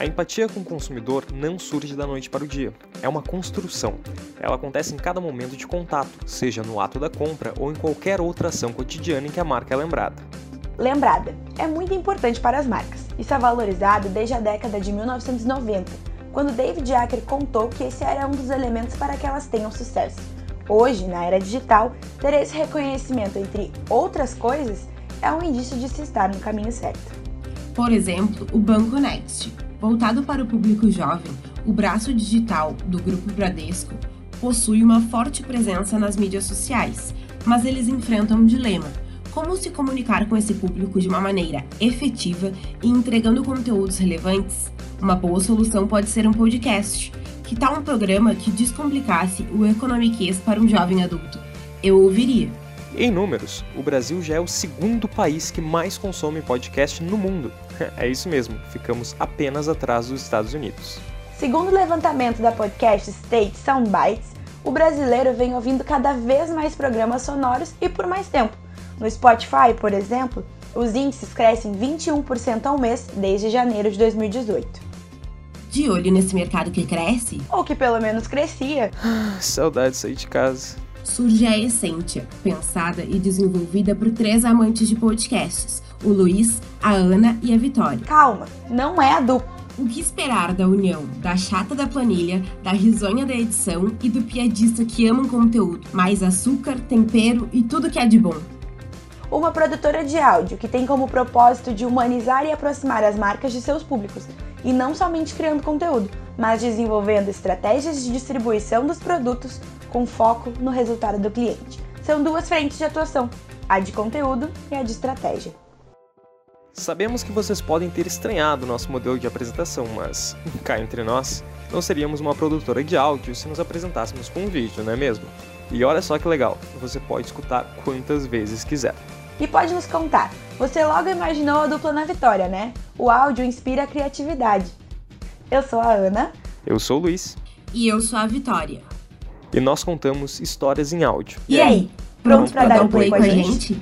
A empatia com o consumidor não surge da noite para o dia. É uma construção. Ela acontece em cada momento de contato, seja no ato da compra ou em qualquer outra ação cotidiana em que a marca é lembrada. Lembrada é muito importante para as marcas. Isso é valorizado desde a década de 1990, quando David Acker contou que esse era um dos elementos para que elas tenham sucesso. Hoje, na era digital, ter esse reconhecimento, entre outras coisas, é um indício de se estar no caminho certo. Por exemplo, o Banco Next, Voltado para o público jovem, o braço digital do Grupo Bradesco possui uma forte presença nas mídias sociais, mas eles enfrentam um dilema: como se comunicar com esse público de uma maneira efetiva e entregando conteúdos relevantes? Uma boa solução pode ser um podcast. Que tal um programa que descomplicasse o economiquês para um jovem adulto? Eu ouviria. Em números, o Brasil já é o segundo país que mais consome podcast no mundo. É isso mesmo, ficamos apenas atrás dos Estados Unidos. Segundo o levantamento da podcast State Soundbites, o brasileiro vem ouvindo cada vez mais programas sonoros e por mais tempo. No Spotify, por exemplo, os índices crescem 21% ao mês desde janeiro de 2018. De olho nesse mercado que cresce? Ou que pelo menos crescia. Saudade de sair de casa surge a Essentia, pensada e desenvolvida por três amantes de podcasts: o Luiz, a Ana e a Vitória. Calma, não é a dupla. O que esperar da união da chata da planilha, da risonha da edição e do piadista que ama um conteúdo? Mais açúcar, tempero e tudo que é de bom. Uma produtora de áudio que tem como propósito de humanizar e aproximar as marcas de seus públicos, e não somente criando conteúdo, mas desenvolvendo estratégias de distribuição dos produtos com foco no resultado do cliente. São duas frentes de atuação, a de conteúdo e a de estratégia. Sabemos que vocês podem ter estranhado nosso modelo de apresentação, mas cá entre nós, não seríamos uma produtora de áudio se nos apresentássemos com um vídeo, não é mesmo? E olha só que legal, você pode escutar quantas vezes quiser. E pode nos contar, você logo imaginou a dupla na vitória, né? O áudio inspira a criatividade. Eu sou a Ana. Eu sou o Luiz. E eu sou a Vitória e nós contamos histórias em áudio. E aí, pronto, pronto para dar um play com a gente? gente?